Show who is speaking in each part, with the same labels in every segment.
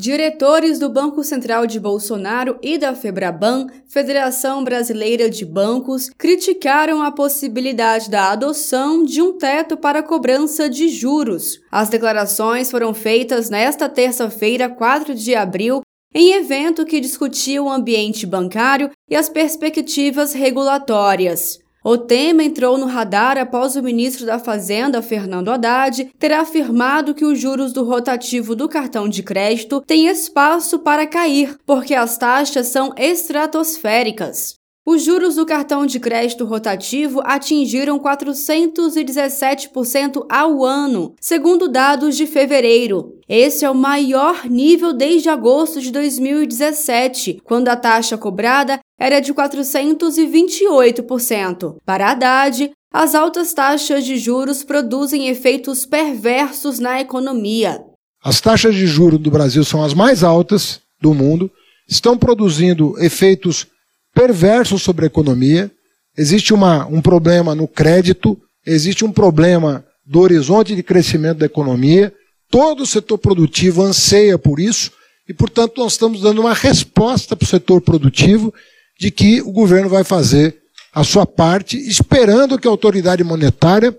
Speaker 1: Diretores do Banco Central de Bolsonaro e da Febraban, Federação Brasileira de Bancos, criticaram a possibilidade da adoção de um teto para cobrança de juros. As declarações foram feitas nesta terça-feira, 4 de abril, em evento que discutia o ambiente bancário e as perspectivas regulatórias. O tema entrou no radar após o ministro da Fazenda, Fernando Haddad, ter afirmado que os juros do rotativo do cartão de crédito têm espaço para cair, porque as taxas são estratosféricas. Os juros do cartão de crédito rotativo atingiram 417% ao ano, segundo dados de fevereiro. Esse é o maior nível desde agosto de 2017, quando a taxa cobrada era de 428%. Para Haddad, as altas taxas de juros produzem efeitos perversos na economia.
Speaker 2: As taxas de juros do Brasil são as mais altas do mundo, estão produzindo efeitos perversos sobre a economia. Existe uma, um problema no crédito, existe um problema do horizonte de crescimento da economia. Todo o setor produtivo anseia por isso e, portanto, nós estamos dando uma resposta para o setor produtivo de que o governo vai fazer a sua parte, esperando que a autoridade monetária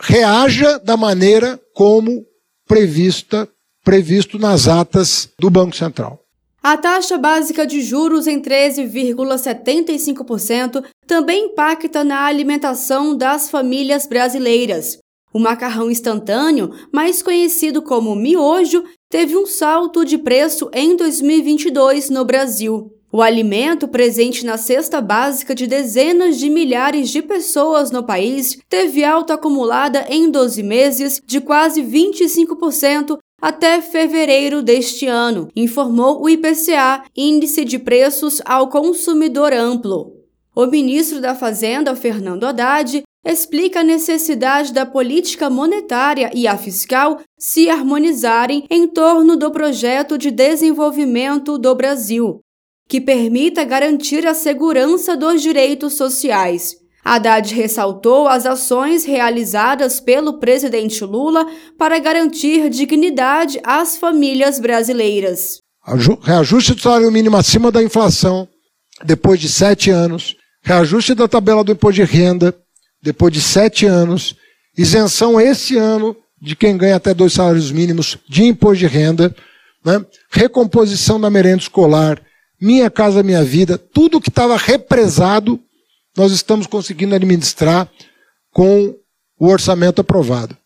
Speaker 2: reaja da maneira como prevista, previsto nas atas do Banco Central.
Speaker 1: A taxa básica de juros em 13,75% também impacta na alimentação das famílias brasileiras. O macarrão instantâneo, mais conhecido como miojo, teve um salto de preço em 2022 no Brasil. O alimento presente na cesta básica de dezenas de milhares de pessoas no país teve alta acumulada em 12 meses de quase 25% até fevereiro deste ano, informou o IPCA, Índice de Preços ao Consumidor Amplo. O ministro da Fazenda, Fernando Haddad, explica a necessidade da política monetária e a fiscal se harmonizarem em torno do projeto de desenvolvimento do Brasil, que permita garantir a segurança dos direitos sociais. Haddad ressaltou as ações realizadas pelo presidente Lula para garantir dignidade às famílias brasileiras.
Speaker 2: Reajuste do salário mínimo acima da inflação, depois de sete anos. Reajuste da tabela do imposto de renda, depois de sete anos. Isenção esse ano de quem ganha até dois salários mínimos de imposto de renda. Né? Recomposição da merenda escolar. Minha Casa Minha Vida. Tudo que estava represado nós estamos conseguindo administrar com o orçamento aprovado.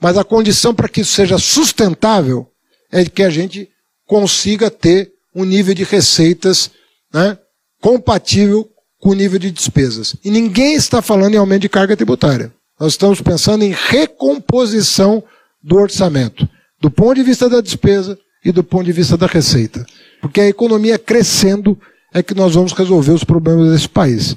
Speaker 2: Mas a condição para que isso seja sustentável é que a gente consiga ter um nível de receitas né, compatível com o nível de despesas. E ninguém está falando em aumento de carga tributária. Nós estamos pensando em recomposição do orçamento, do ponto de vista da despesa e do ponto de vista da receita. Porque a economia crescendo é que nós vamos resolver os problemas desse país.